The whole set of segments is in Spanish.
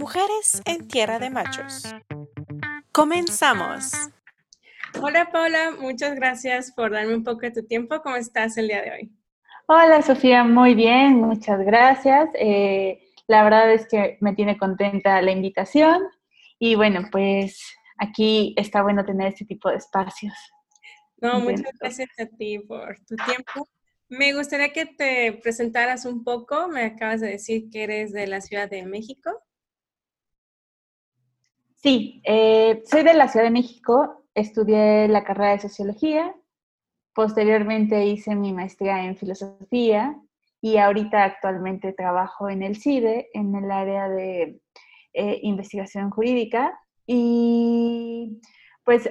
Mujeres en Tierra de Machos. Comenzamos. Hola Paula, muchas gracias por darme un poco de tu tiempo. ¿Cómo estás el día de hoy? Hola Sofía, muy bien, muchas gracias. Eh, la verdad es que me tiene contenta la invitación y bueno, pues aquí está bueno tener este tipo de espacios. No, muchas gracias a ti por tu tiempo. Me gustaría que te presentaras un poco. Me acabas de decir que eres de la Ciudad de México. Sí, eh, soy de la Ciudad de México, estudié la carrera de sociología, posteriormente hice mi maestría en filosofía y ahorita actualmente trabajo en el CIDE, en el área de eh, investigación jurídica y pues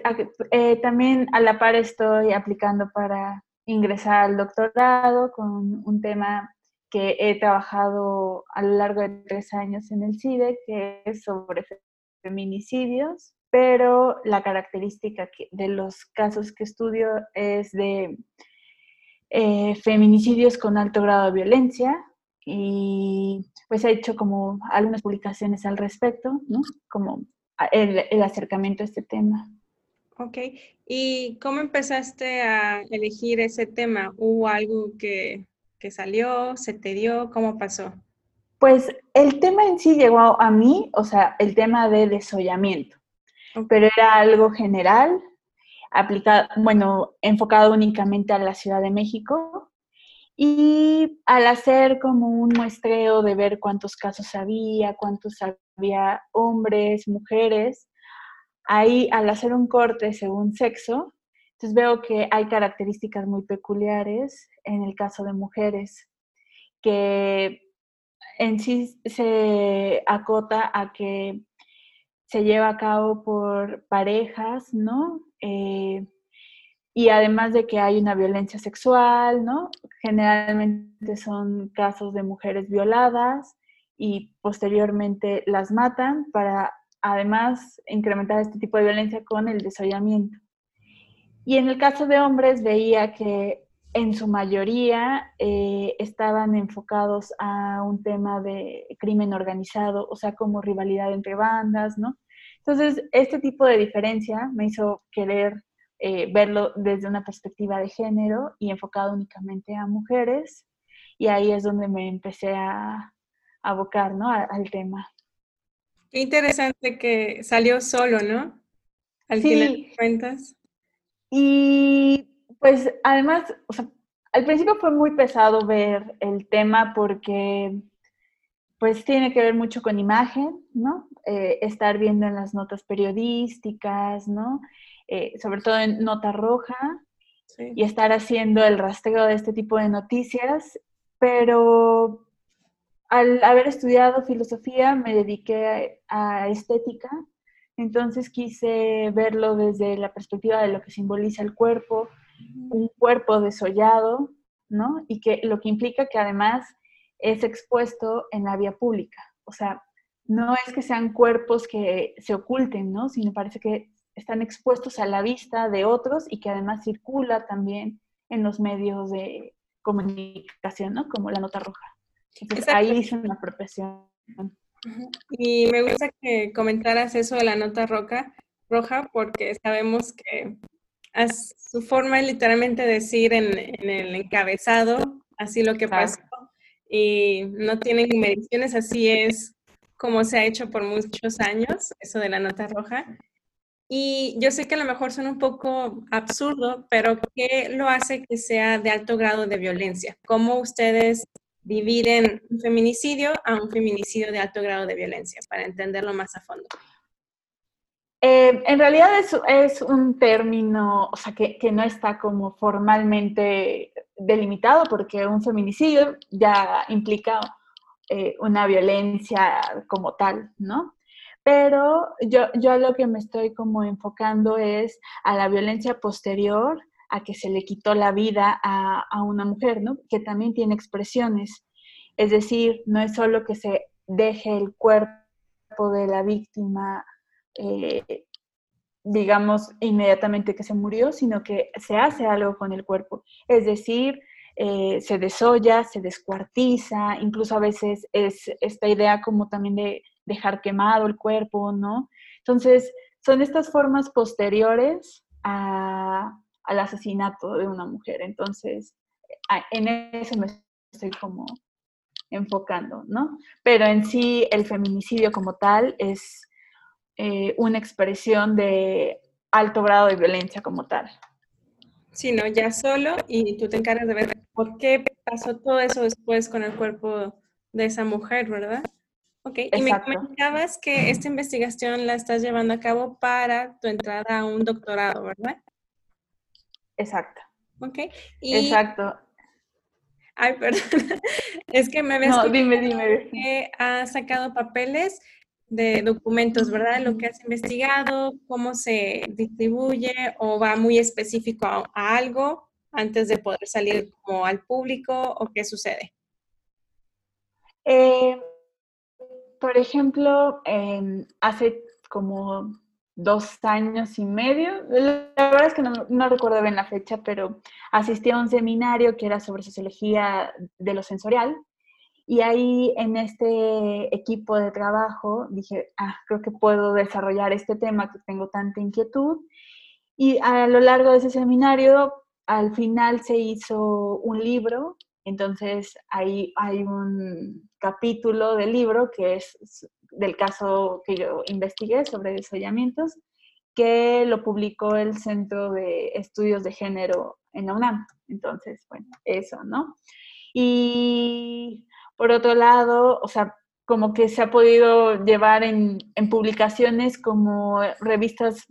eh, también a la par estoy aplicando para ingresar al doctorado con un tema que he trabajado a lo largo de tres años en el CIDE, que es sobre feminicidios, pero la característica de los casos que estudio es de eh, feminicidios con alto grado de violencia y pues he hecho como algunas publicaciones al respecto, ¿no? Como el, el acercamiento a este tema. Ok, ¿y cómo empezaste a elegir ese tema? ¿Hubo algo que, que salió, se te dio? ¿Cómo pasó? Pues el tema en sí llegó a mí, o sea, el tema de desollamiento, pero era algo general, aplicado, bueno, enfocado únicamente a la Ciudad de México. Y al hacer como un muestreo de ver cuántos casos había, cuántos había hombres, mujeres, ahí al hacer un corte según sexo, entonces veo que hay características muy peculiares en el caso de mujeres que en sí se acota a que se lleva a cabo por parejas, ¿no? Eh, y además de que hay una violencia sexual, ¿no? Generalmente son casos de mujeres violadas y posteriormente las matan para además incrementar este tipo de violencia con el desollamiento. Y en el caso de hombres veía que en su mayoría eh, estaban enfocados a un tema de crimen organizado, o sea, como rivalidad entre bandas, ¿no? Entonces, este tipo de diferencia me hizo querer eh, verlo desde una perspectiva de género y enfocado únicamente a mujeres, y ahí es donde me empecé a abocar, ¿no? al tema. Qué interesante que salió solo, ¿no? Al sí. final de cuentas. Y pues además, o sea, al principio fue muy pesado ver el tema porque pues tiene que ver mucho con imagen, ¿no? Eh, estar viendo en las notas periodísticas, ¿no? Eh, sobre todo en nota roja, sí. y estar haciendo el rastreo de este tipo de noticias, pero al haber estudiado filosofía me dediqué a, a estética, entonces quise verlo desde la perspectiva de lo que simboliza el cuerpo, un cuerpo desollado, ¿no? Y que lo que implica que además es expuesto en la vía pública. O sea, no es que sean cuerpos que se oculten, ¿no? Sino parece que están expuestos a la vista de otros y que además circula también en los medios de comunicación, ¿no? Como la nota roja. Entonces, ahí hice una apropiación. Y me gusta que comentaras eso de la nota roja, roja porque sabemos que su forma literalmente decir en, en, el encabezado, así lo que pasó, y no tienen mediciones, así es como se ha hecho por muchos años, eso de la nota roja. Y yo sé que a lo mejor suena un poco absurdo, pero ¿qué lo hace que sea de alto grado de violencia? ¿Cómo ustedes dividen un feminicidio a un feminicidio de alto grado de violencia, para entenderlo más a fondo? Eh, en realidad es, un término, o sea, que, que, no está como formalmente delimitado, porque un feminicidio ya implica eh, una violencia como tal, ¿no? Pero yo, yo lo que me estoy como enfocando es a la violencia posterior a que se le quitó la vida a, a una mujer, ¿no? Que también tiene expresiones. Es decir, no es solo que se deje el cuerpo de la víctima eh, digamos, inmediatamente que se murió, sino que se hace algo con el cuerpo. Es decir, eh, se desolla, se descuartiza, incluso a veces es esta idea como también de, dejar quemado el cuerpo, ¿no? Entonces, son estas formas posteriores al asesinato de una mujer. Entonces, en eso me estoy como enfocando, ¿no? Pero en sí el feminicidio como tal es eh, una expresión de alto grado de violencia como tal. Sí, no, ya solo y tú te encargas de ver por qué pasó todo eso después con el cuerpo de esa mujer, ¿verdad? Ok, y me comentabas que esta investigación la estás llevando a cabo para tu entrada a un doctorado, ¿verdad? Exacto. Ok. Exacto. Ay, perdón. Es que me habías no, dime, dime. que has sacado papeles de documentos, ¿verdad? Lo que has investigado, cómo se distribuye o va muy específico a, algo antes de poder salir como al público o qué sucede. Eh, por ejemplo, hace como dos años y medio. La verdad es que no, recuerdo bien la fecha, pero asistí a un seminario que era sobre sociología de lo sensorial. Y ahí en este equipo de trabajo dije, ah, creo que puedo desarrollar este tema que tengo tanta inquietud. Y a lo largo de ese seminario, al final se hizo un libro. Entonces ahí hay un capítulo del libro que es del caso que yo investigué sobre desollamientos, que lo publicó el Centro de Estudios de Género en la UNAM. Entonces, bueno, eso, ¿no? Y por otro lado, o sea, como que se ha podido llevar en, en publicaciones como revistas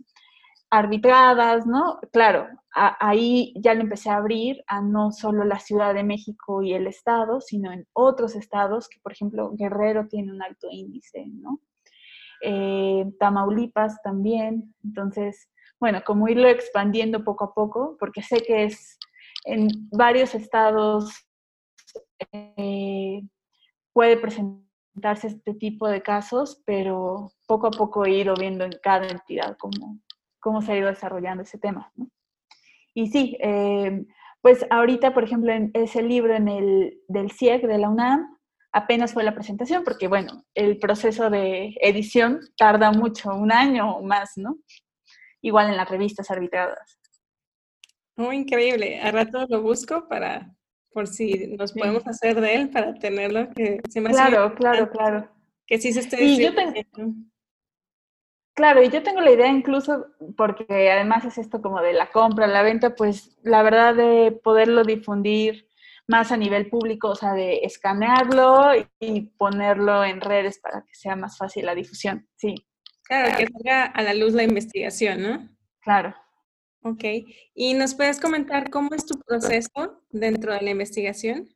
arbitradas, ¿no? Claro, ahí ya lo empecé a abrir a no solo la Ciudad de México y el Estado, sino en otros estados, que por ejemplo Guerrero tiene un alto índice, ¿no? Eh, Tamaulipas también. Entonces, bueno, como irlo expandiendo poco a poco, porque sé que es en varios estados eh, puede presentarse este tipo de casos, pero poco a poco he ido viendo en cada entidad cómo, cómo se ha ido desarrollando ese tema. Y sí, eh, pues ahorita, por ejemplo, en ese libro en el, del CIEC de la UNAM, apenas fue la presentación, porque bueno, el proceso de edición tarda mucho, un año o más, ¿no? Igual en las revistas arbitradas. Muy increíble. A rato lo busco para, por si nos podemos hacer de él, para tenerlo, que se me Claro, claro, claro. Que sí se esté y yo Claro, y yo tengo la idea incluso, porque además es esto como de la compra, la venta, pues la verdad de poderlo difundir más a nivel público, o sea, de escanearlo y ponerlo en redes para que sea más fácil la difusión, sí. Claro, que salga a la luz la investigación, ¿no? Claro. Ok. ¿Y nos puedes comentar cómo es tu proceso dentro de la investigación?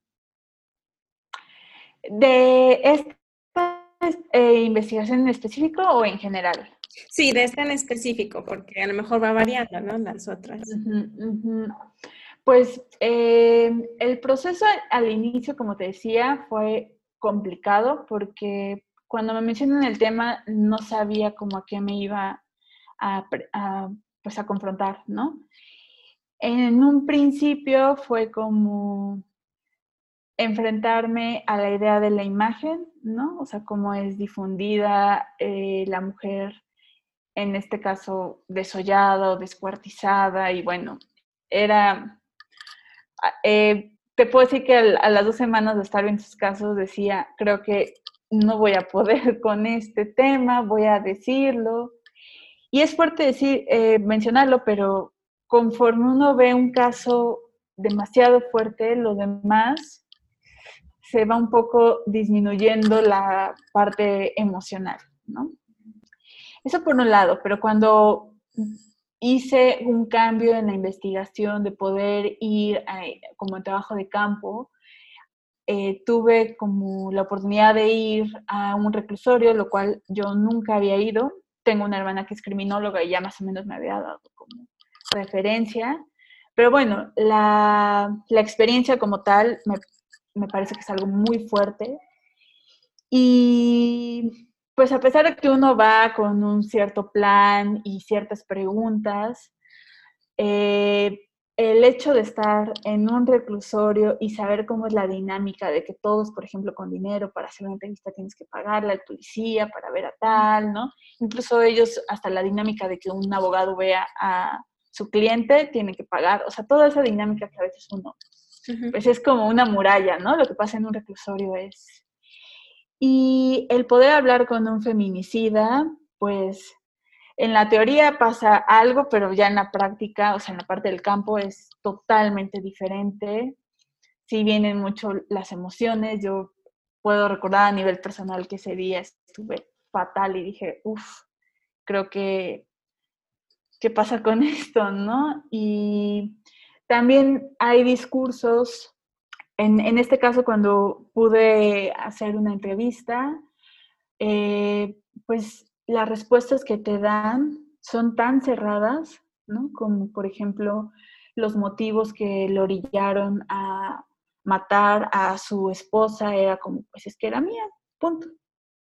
¿De esta eh, investigación en específico o en general? Sí, de esta en específico, porque a lo mejor va variando, ¿no? Las otras. Pues eh, el proceso al inicio, como te decía, fue complicado porque cuando me mencionan el tema no sabía cómo a qué me iba a, pues a confrontar, ¿no? En un principio fue como enfrentarme a la idea de la imagen, ¿no? O sea, cómo es difundida eh, la mujer, en este caso desollada o descuartizada, y bueno, era eh, te puedo decir que a las dos semanas de estar en sus casos decía, creo que no voy a poder con este tema, voy a decirlo. Y es fuerte decir, eh, mencionarlo, pero conforme uno ve un caso demasiado fuerte, lo demás se va un poco disminuyendo la parte emocional, ¿no? Eso por un lado, pero cuando hice un cambio en la investigación de poder ir como en trabajo de campo. Eh, tuve como la oportunidad de ir a un reclusorio, lo cual yo nunca había ido. Tengo una hermana que es criminóloga y ya más o menos me había dado como referencia. Pero bueno, la, la experiencia como tal me, me parece que es algo muy fuerte. Y pues a pesar de que uno va con un cierto plan y ciertas preguntas, eh, el hecho de estar en un reclusorio y saber cómo es la dinámica de que todos, por ejemplo, con dinero para hacer una entrevista tienes que pagarle al policía para ver a tal, ¿no? Incluso ellos, hasta la dinámica de que un abogado vea a su cliente, tiene que pagar, o sea, toda esa dinámica que a veces uno, pues es como una muralla, ¿no? Lo que pasa en un reclusorio es... Y el poder hablar con un feminicida, pues en la teoría pasa algo, pero ya en la práctica, o sea, en la parte del campo es totalmente diferente. Sí vienen mucho las emociones. Yo puedo recordar a nivel personal que ese día estuve fatal y dije, uff, creo que, ¿qué pasa con esto? ¿No? Y también hay discursos, en, en este caso cuando pude hacer una entrevista, eh, pues las respuestas que te dan son tan cerradas, ¿no? Como por ejemplo los motivos que le orillaron a matar a su esposa era como, pues es que era mía, punto,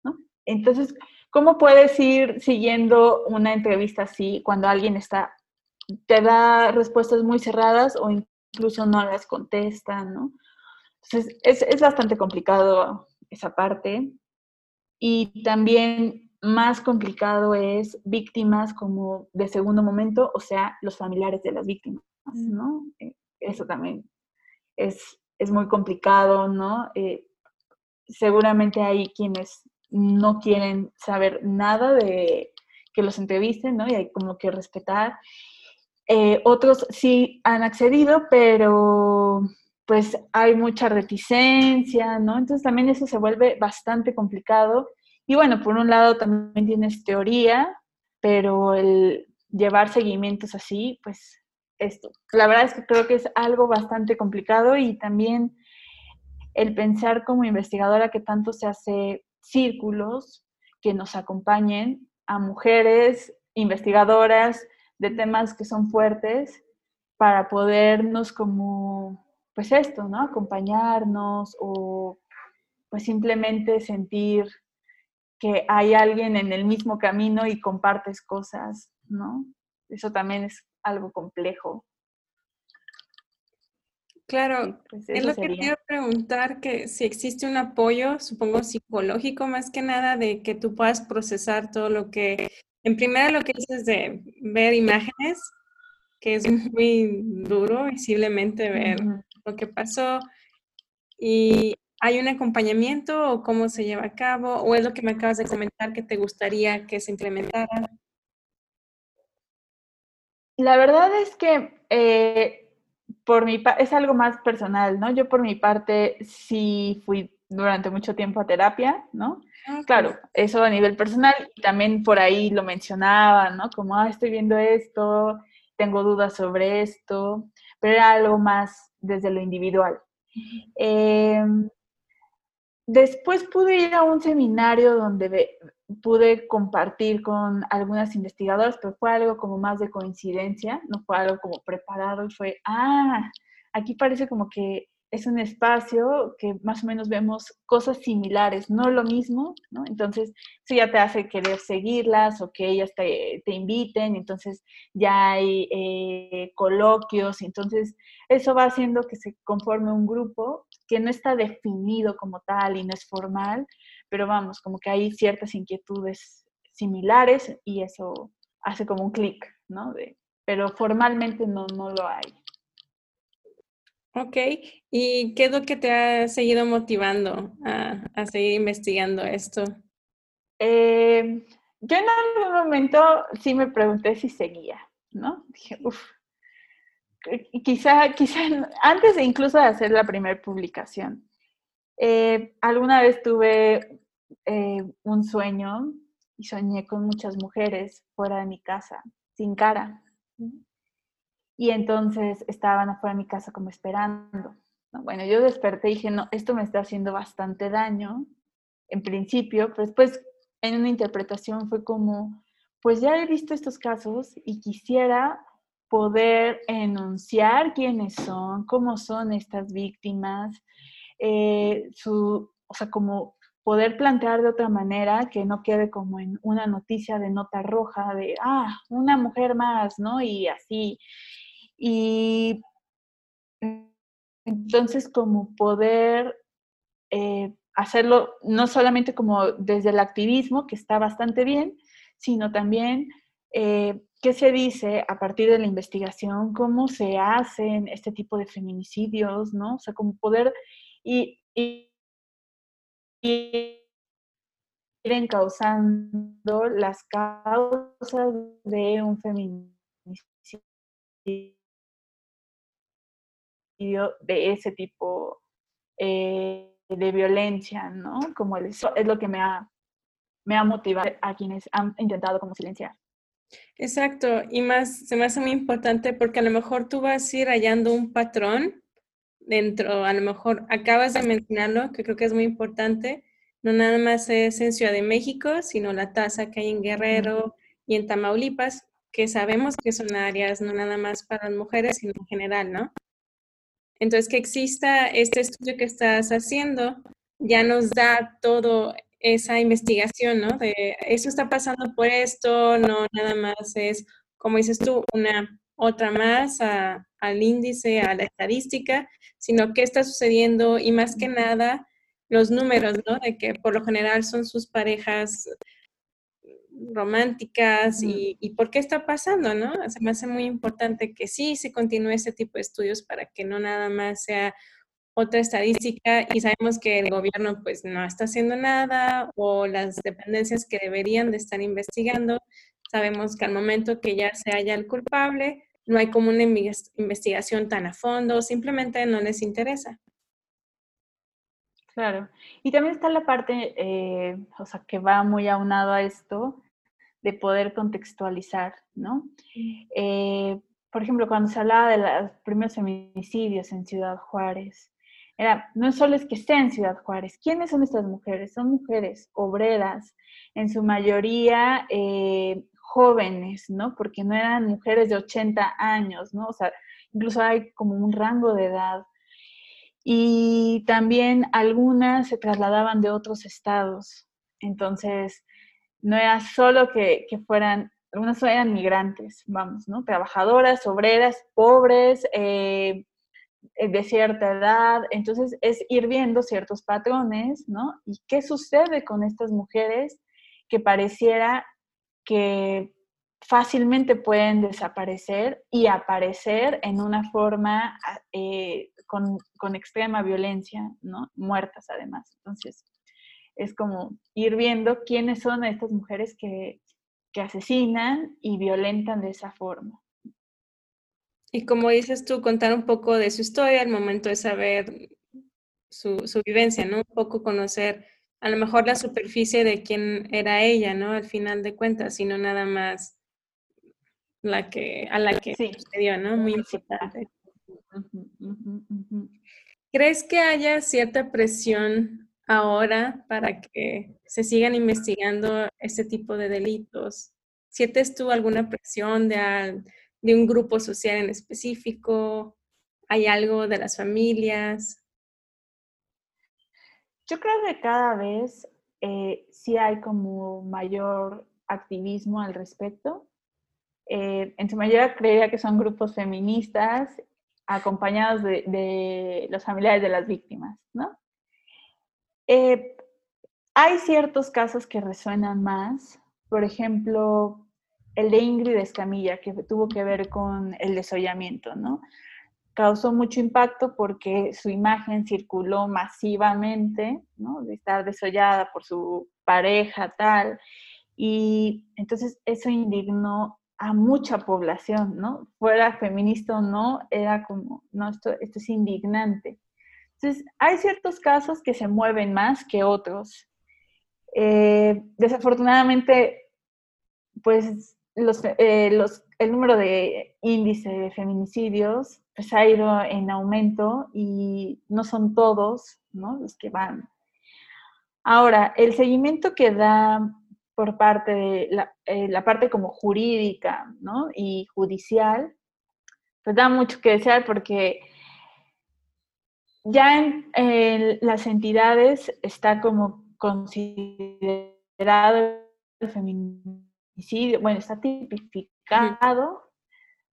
¿no? Entonces, ¿cómo puedes ir siguiendo una entrevista así cuando alguien está, te da respuestas muy cerradas o incluso no las contesta, ¿no? Entonces, es, es bastante complicado esa parte. Y también más complicado es víctimas como de segundo momento, o sea, los familiares de las víctimas, ¿no? Eh, eso también es, es muy complicado, ¿no? Eh, seguramente hay quienes no quieren saber nada de que los entrevisten, ¿no? Y hay como que respetar. Eh, otros sí han accedido, pero pues hay mucha reticencia, ¿no? Entonces también eso se vuelve bastante complicado y bueno, por un lado también tienes teoría, pero el llevar seguimientos así, pues esto, la verdad es que creo que es algo bastante complicado y también el pensar como investigadora que tanto se hace círculos que nos acompañen a mujeres investigadoras de temas que son fuertes para podernos como, pues esto, ¿no? Acompañarnos o pues simplemente sentir que hay alguien en el mismo camino y compartes cosas, ¿no? Eso también es algo complejo. Claro, pues es lo que quiero preguntar, que si existe un apoyo, supongo psicológico más que nada, de que tú puedas procesar todo lo que, en primera lo que dices de ver imágenes, que es muy duro visiblemente ver lo que pasó, y ¿Hay un acompañamiento o cómo se lleva a cabo? ¿O es lo que me acabas de comentar que te gustaría que se implementara? La verdad es que eh, por mi es algo más personal, ¿no? Yo por mi parte sí fui durante mucho tiempo a terapia, ¿no? Ah, claro, eso a nivel personal también por ahí lo mencionaba, ¿no? Como, ah, estoy viendo esto, tengo dudas sobre esto, pero era algo más desde lo individual. Eh, Después pude ir a un seminario donde pude compartir con algunas investigadoras, pero fue algo como más de coincidencia, no fue algo como preparado y fue, ah, aquí parece como que es un espacio que más o menos vemos cosas similares, no lo mismo, ¿no? Entonces, eso ya te hace querer seguirlas o que ellas te, te inviten, entonces ya hay eh, coloquios, entonces eso va haciendo que se conforme un grupo que no está definido como tal y no es formal, pero vamos, como que hay ciertas inquietudes similares y eso hace como un clic, ¿no? De, pero formalmente no, no lo hay. Ok, ¿y qué es lo que te ha seguido motivando a, seguir investigando esto? Eh, yo en algún momento sí me pregunté si seguía, ¿no? Dije, uff, quizá, quizá antes incluso de hacer la primera publicación, eh, alguna vez tuve eh, un sueño y soñé con muchas mujeres fuera de mi casa, sin cara. Y entonces estaban afuera de mi casa como esperando. Bueno, yo desperté y dije, no, esto me está haciendo bastante daño, en principio, pero después en una interpretación fue como, pues ya he visto estos casos y quisiera poder enunciar quiénes son, cómo son estas víctimas, eh, su, o sea, como poder plantear de otra manera que no quede como en una noticia de nota roja de, ah, una mujer más, ¿no? Y así, Y entonces como poder eh, hacerlo no solamente como desde el activismo, que está bastante bien, sino también eh, qué se dice a partir de la investigación, cómo se hacen este tipo de feminicidios, ¿no? O sea, como poder y, y, ir encauzando las causas de un feminicidio de ese tipo eh, de violencia, ¿no? Como es lo que me ha, me ha motivado a quienes han intentado como silenciar. Exacto, y más, se me hace muy importante porque a lo mejor tú vas a ir hallando un patrón dentro, a lo mejor acabas de mencionarlo, que creo que es muy importante, no nada más es en Ciudad de México, sino la tasa que hay en Guerrero y en Tamaulipas, que sabemos que son áreas no nada más para las mujeres, sino en general, ¿no? Entonces, que exista este estudio que estás haciendo ya nos da todo esa investigación, ¿no? De eso está pasando por esto, no nada más es, como dices tú, una otra más al índice, a la estadística, sino qué está sucediendo y más que nada los números, ¿no? De que por lo general son sus parejas románticas y, y, por qué está pasando, ¿no? Se me hace muy importante que sí se continúe ese tipo de estudios para que no nada más sea otra estadística y sabemos que el gobierno pues no está haciendo nada o las dependencias que deberían de estar investigando, sabemos que al momento que ya se haya el culpable, no hay como una investigación tan a fondo, simplemente no les interesa. Claro. Y también está la parte, eh, o sea, que va muy aunado a esto, de poder contextualizar, ¿no? Eh, por ejemplo, cuando se hablaba de los primeros feminicidios en Ciudad Juárez, era, no solo es que esté en Ciudad Juárez, ¿quiénes son estas mujeres? Son mujeres obreras, en su mayoría eh, jóvenes, ¿no? Porque no eran mujeres de 80 años, ¿no? O sea, incluso hay como un rango de edad. Y también algunas se trasladaban de otros estados. Entonces, no era solo que, fueran, algunas eran migrantes, vamos, ¿no? Trabajadoras, obreras, pobres, eh, de cierta edad. Entonces, es ir viendo ciertos patrones, ¿no? ¿Y qué sucede con estas mujeres que pareciera que fácilmente pueden desaparecer y aparecer en una forma eh, con, con, extrema violencia, ¿no? Muertas además. Entonces, es como ir viendo quiénes son estas mujeres que, asesinan y violentan de esa forma. Y como dices tú, contar un poco de su historia al momento de saber su, vivencia, ¿no? Un poco conocer a lo mejor la superficie de quién era ella, ¿no? Al final de cuentas, sino nada más la que, a la que sucedió, ¿no? Muy importante. ¿Crees que haya cierta presión ahora para que se sigan investigando este tipo de delitos? ¿Sientes tú alguna presión de, de un grupo social en específico? ¿Hay algo de las familias? Yo creo que cada vez eh, sí hay como mayor activismo al respecto. Eh, en su mayoría creería que son grupos feministas acompañados de, los familiares de las víctimas, ¿no? Eh, hay ciertos casos que resuenan más, por ejemplo, el de Ingrid Escamilla, que tuvo que ver con el desollamiento, ¿no? Causó mucho impacto porque su imagen circuló masivamente, ¿no? De estar desollada por su pareja, tal. Y entonces eso indignó a mucha población, ¿no? Fuera feminista o no, era como, no, esto, esto es indignante. Entonces, hay ciertos casos que se mueven más que otros. Eh, desafortunadamente, pues eh, los, el número de índice de feminicidios pues, ha ido en aumento y no son todos los que van. Ahora, el seguimiento que da por parte de la, eh, la parte como jurídica y judicial, pues da mucho que desear porque ya en, las entidades está como considerado el bueno, está tipificado,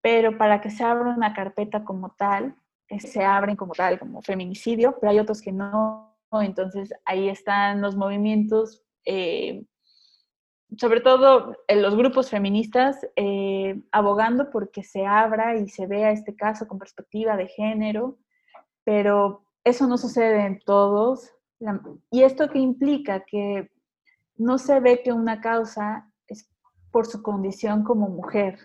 pero para que se abra una carpeta como tal, se abren como tal, como feminicidio, pero hay otros que no. Entonces ahí están los movimientos, eh, sobre todo en los grupos feministas, eh, abogando porque se abra y se vea este caso con perspectiva de género, pero eso no sucede en todos. ¿Y esto qué implica? Que no se ve que una causa por su condición como mujer,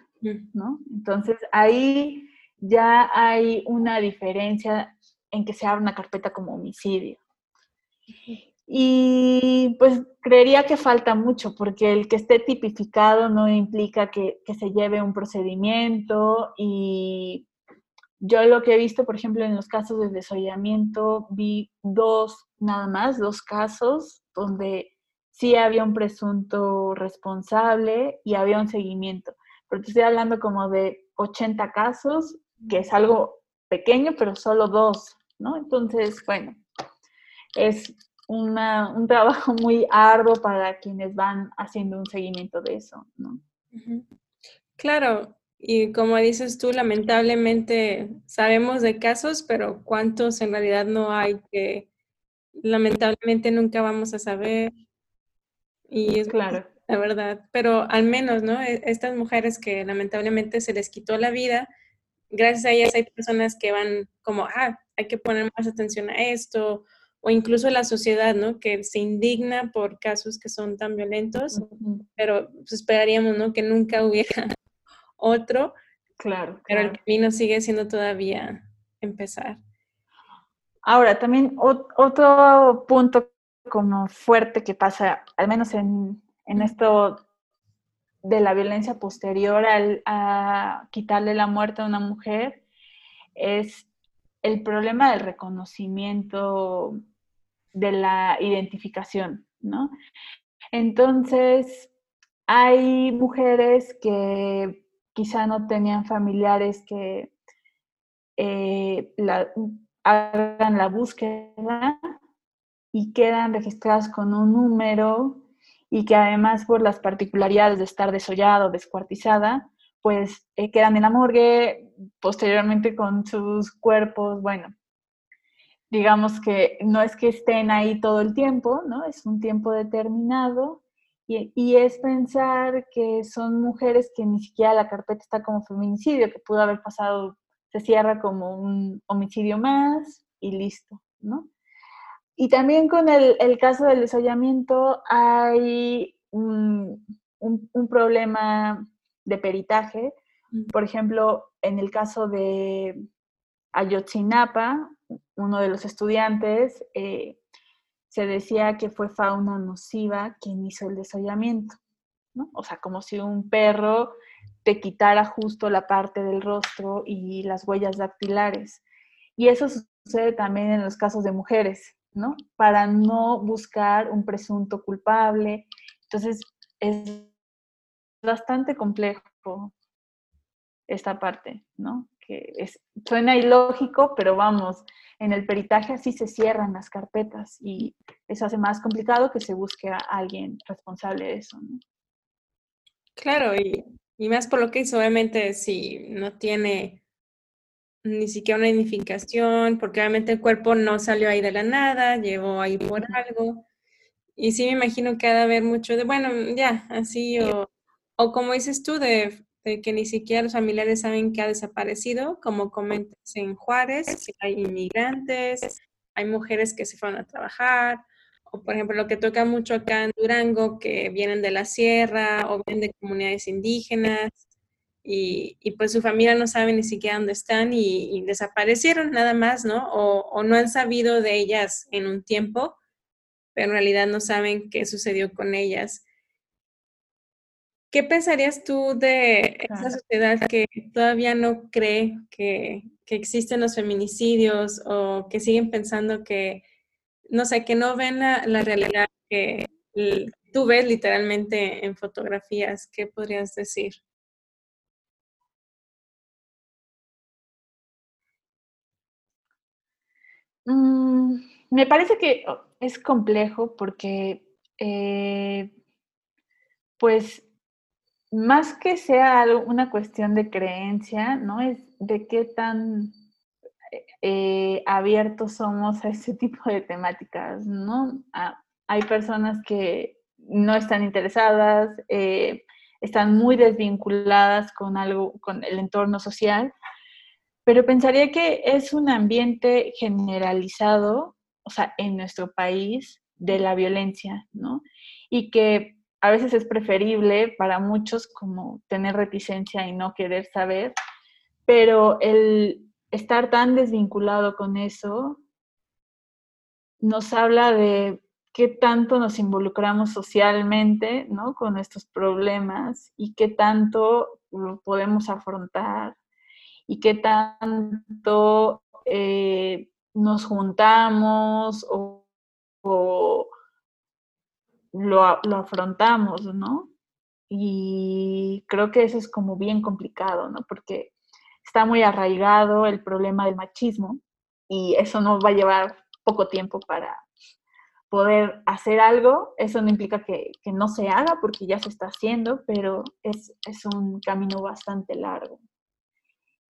¿no? Entonces ahí ya hay una diferencia en que se abre una carpeta como homicidio. Y pues creería que falta mucho, porque el que esté tipificado no implica que, que, se lleve un procedimiento. Y yo lo que he visto, por ejemplo, en los casos de desollamiento, vi dos, nada más, dos casos donde sí había un presunto responsable y había un seguimiento. Pero te estoy hablando como de 80 casos que es algo pequeño, pero solo dos, ¿no? Entonces, bueno, es un trabajo muy arduo para quienes van haciendo un seguimiento de eso, ¿no? Claro, y como dices tú, lamentablemente sabemos de casos, pero cuántos en realidad no hay que lamentablemente nunca vamos a saber. Y es claro. La verdad, pero al menos, ¿no? E, estas mujeres que lamentablemente se les quitó la vida, gracias a ellas hay personas que van como, ah, hay que poner más atención a esto, o incluso la sociedad, ¿no? Que se indigna por casos que son tan violentos, pero pues, esperaríamos, ¿no? Que nunca hubiera otro. Claro. Pero el camino sigue siendo todavía empezar. Ahora, también otro punto como fuerte que pasa, al menos en, en esto de la violencia posterior al, a quitarle la muerte a una mujer es el problema del reconocimiento de la identificación, ¿no? Entonces, hay mujeres que quizá no tenían familiares que eh, hagan la búsqueda y quedan registradas con un número y que además por las particularidades de estar desollada o descuartizada, pues eh, quedan en la morgue, posteriormente con sus cuerpos, bueno, digamos que no es que estén ahí todo el tiempo, ¿no? Es un tiempo determinado y, y, es pensar que son mujeres que ni siquiera la carpeta está como feminicidio, que pudo haber pasado, se cierra como un homicidio más y listo, ¿no? Y también con el, caso del desollamiento hay un, problema de peritaje. Por ejemplo, en el caso de Ayotzinapa, uno de los estudiantes, eh, se decía que fue fauna nociva quien hizo el desollamiento. ¿no? O sea, como si un perro te quitara justo la parte del rostro y las huellas dactilares. Y eso sucede también en los casos de mujeres. Para no buscar un presunto culpable. Entonces, es bastante complejo esta parte, ¿no? Que es, suena ilógico, pero vamos, en el peritaje así se cierran las carpetas y eso hace más complicado que se busque a alguien responsable de eso. Claro, y, y más por lo que hizo, obviamente, si no tiene ni siquiera una identificación, porque obviamente el cuerpo no salió ahí de la nada, llegó ahí por algo. Y sí me imagino que ha de haber mucho de, bueno, ya, así, o, o como dices tú, de, que ni siquiera los familiares saben que ha desaparecido, como comentas en Juárez, hay inmigrantes, hay mujeres que se fueron a trabajar, o por ejemplo lo que toca mucho acá en Durango, que vienen de la sierra o vienen de comunidades indígenas, y, pues su familia no sabe ni siquiera dónde están y, desaparecieron nada más, ¿no? O, no han sabido de ellas en un tiempo, pero en realidad no saben qué sucedió con ellas. ¿Qué pensarías tú de esa sociedad que todavía no cree que, que existen los feminicidios o que siguen pensando que, no sé, que no ven la, la realidad que tú ves literalmente en fotografías? ¿Qué podrías decir? Mm, me parece que oh, es complejo porque, eh, pues, más que sea una cuestión de creencia, ¿no? Es de qué tan eh, abiertos somos a ese tipo de temáticas, ¿no? Ah, hay personas que no están interesadas, eh, están muy desvinculadas con algo, con el entorno social, pero pensaría que es un ambiente generalizado, o sea, en nuestro país, de la violencia, ¿no? Y que a veces es preferible para muchos como tener reticencia y no querer saber, pero el estar tan desvinculado con eso nos habla de qué tanto nos involucramos socialmente, ¿no? Con estos problemas y qué tanto lo podemos afrontar y qué tanto eh, nos juntamos o, lo, afrontamos, ¿no? Y creo que eso es como bien complicado, ¿no? Porque está muy arraigado el problema del machismo y eso no va a llevar poco tiempo para poder hacer algo. Eso no implica que, no se haga porque ya se está haciendo, pero es, es un camino bastante largo.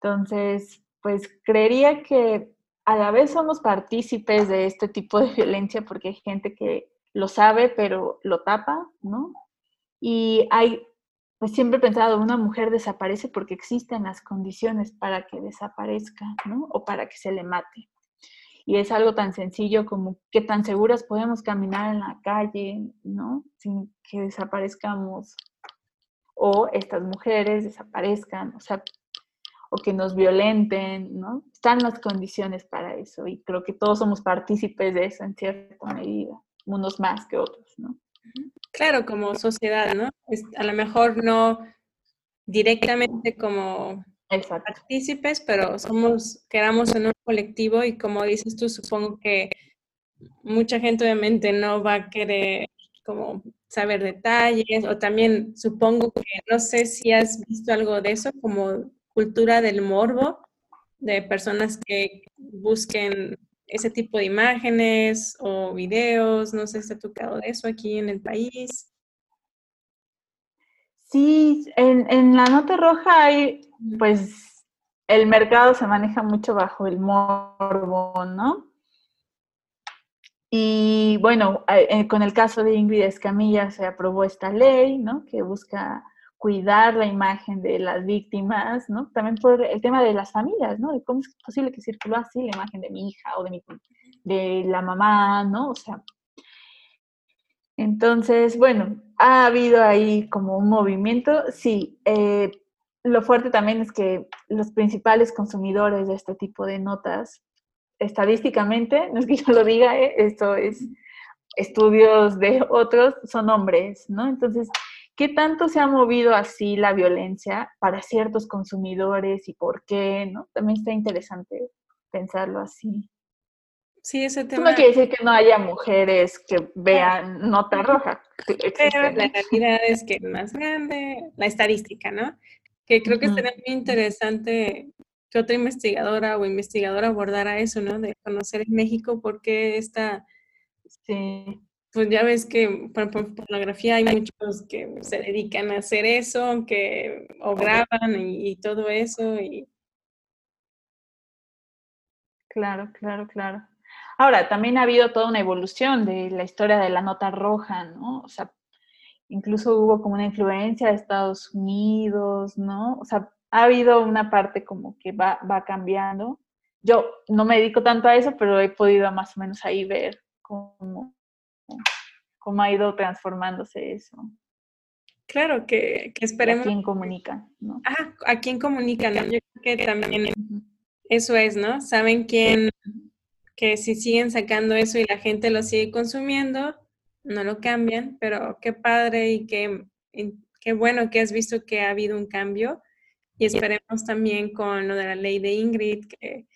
Entonces, pues creería que a la vez somos partícipes de este tipo de violencia porque hay gente que lo sabe pero lo tapa, ¿no? Y hay, pues siempre he pensado, una mujer desaparece porque existen las condiciones para que desaparezca, ¿no? O para que se le mate. Y es algo tan sencillo como qué tan seguras podemos caminar en la calle, ¿no? Sin que desaparezcamos o estas mujeres desaparezcan, o sea, o que nos violenten, ¿no? Están las condiciones para eso y creo que todos somos partícipes de eso en cierta medida, unos más que otros, ¿no? Claro, como sociedad, ¿no? a lo mejor no directamente como partícipes, pero somos, quedamos en un colectivo y como dices tú, supongo que mucha gente obviamente no va a querer como saber detalles o también supongo que no sé si has visto algo de eso como cultura del morbo, de personas que busquen ese tipo de imágenes o videos, no sé si ha tocado de eso aquí en el país. Sí, en, en la nota roja hay, pues, el mercado se maneja mucho bajo el morbo, ¿no? Y bueno, eh, con el caso de Ingrid Escamilla se aprobó esta ley, ¿no? Que busca cuidar la imagen de las víctimas, ¿no? También por el tema de las familias, ¿no? De cómo es posible que circuló así la imagen de mi hija o de, mi, de la mamá, ¿no? O sea, entonces, bueno, ha habido ahí como un movimiento, sí. Eh, lo fuerte también es que los principales consumidores de este tipo de notas, estadísticamente, no es que yo lo diga, ¿eh? esto es estudios de otros, son hombres, ¿no? Entonces, ¿Qué tanto se ha movido así la violencia para ciertos consumidores y por qué? ¿no? También está interesante pensarlo así. Sí, ese tema. no quiere decir que no haya mujeres que vean nota roja. Pero la realidad es que más grande, la estadística, ¿no? Que creo que sería muy interesante que otra investigadora o investigador abordara eso, ¿no? De conocer en México por qué esta sí pues ya ves que por, pornografía hay muchos que se dedican a hacer eso, que o graban y, todo eso. Y... Claro, claro, claro. Ahora, también ha habido toda una evolución de la historia de la nota roja, ¿no? O sea, incluso hubo como una influencia de Estados Unidos, ¿no? O sea, ha habido una parte como que va, va cambiando. Yo no me dedico tanto a eso, pero he podido más o menos ahí ver cómo, cómo ha ido transformándose eso. Claro, que, que esperemos. ¿A quién comunican? ¿no? Ajá, ¿a quién comunican? Yo creo que también eso es, ¿no? Saben quién, que si siguen sacando eso y la gente lo sigue consumiendo, no lo cambian, pero qué padre y qué, qué bueno que has visto que ha habido un cambio. Y esperemos también con lo de la ley de Ingrid, que,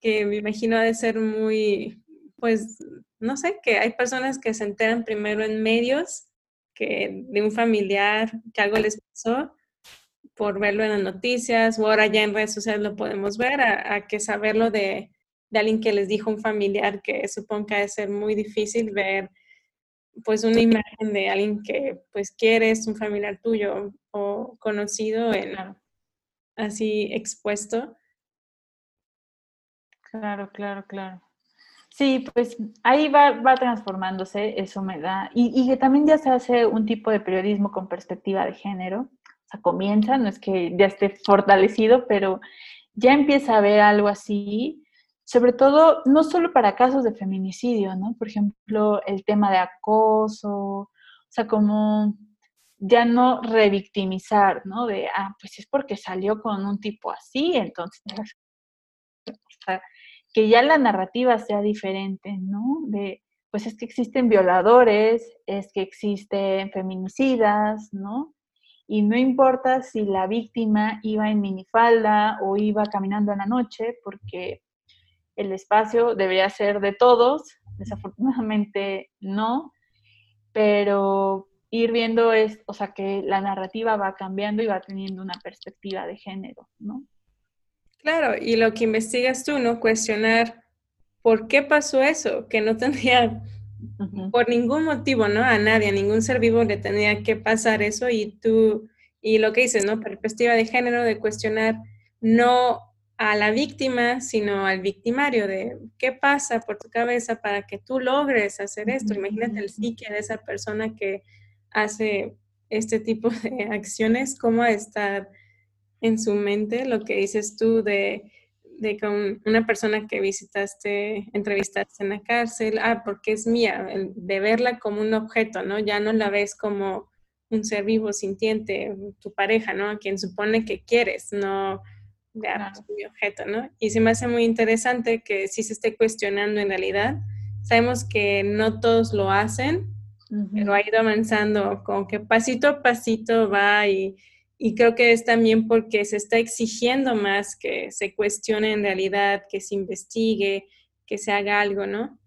que me imagino ha de ser muy, pues no sé, que hay personas que se enteran primero en medios que de un familiar que algo les pasó por verlo en las noticias o ahora ya en redes sociales lo podemos ver, a, que saberlo de, alguien que les dijo un familiar que supongo que ha de ser muy difícil ver pues una imagen de alguien que pues quieres, un familiar tuyo o conocido en, así expuesto. Claro, claro, claro. Sí, pues ahí va, va transformándose, eso me da. Y, y, que también ya se hace un tipo de periodismo con perspectiva de género. O sea, comienza, no es que ya esté fortalecido, pero ya empieza a haber algo así, sobre todo, no solo para casos de feminicidio, ¿no? Por ejemplo, el tema de acoso, o sea, como ya no revictimizar, ¿no? De, ah, pues es porque salió con un tipo así, entonces, que ya la narrativa sea diferente, ¿no? De, pues es que existen violadores, es que existen feminicidas, ¿no? Y no importa si la víctima iba en minifalda o iba caminando en la noche, porque el espacio debería ser de todos, desafortunadamente no, pero ir viendo es, o sea, que la narrativa va cambiando y va teniendo una perspectiva de género, ¿no? Claro, y lo que investigas tú, ¿no? Cuestionar por qué pasó eso, que no tendría por ningún motivo, ¿no? A nadie, a ningún ser vivo le tendría que pasar eso y tú, y lo que dices, ¿no? Perspectiva de género, de cuestionar no a la víctima, sino al victimario de qué pasa por tu cabeza para que tú logres hacer esto. Imagínate el psique de esa persona que hace este tipo de acciones, cómo estar en su mente lo que dices tú de, de con una persona que visitaste, entrevistaste en la cárcel, ah, porque es mía, de verla como un objeto, ¿no? Ya no la ves como un ser vivo sintiente, tu pareja, ¿no? A quien supone que quieres, no de mi objeto, ¿no? Y se me hace muy interesante que sí se esté cuestionando en realidad. Sabemos que no todos lo hacen, pero ha ido avanzando, como que pasito a pasito va y y creo que es también porque se está exigiendo más que se cuestione en realidad, que se investigue, que se haga algo, ¿no?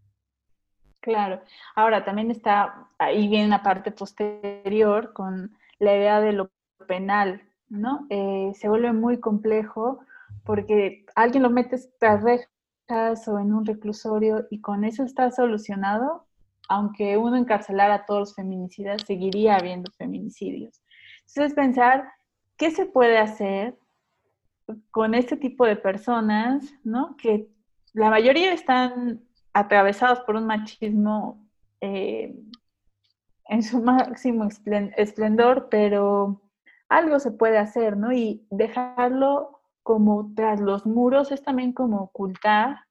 Claro. Ahora también está, ahí viene una parte posterior con la idea de lo penal, ¿no? Eh, se vuelve muy complejo porque alguien lo mete tras rejas o en un reclusorio y con eso está solucionado, aunque uno encarcelara a todos los feminicidas, seguiría habiendo feminicidios. Entonces pensar ¿qué se puede hacer con este tipo de personas, ¿no? Que la mayoría están atravesados por un machismo eh, en su máximo esplendor, pero algo se puede hacer, ¿no? Y dejarlo como tras los muros es también como ocultar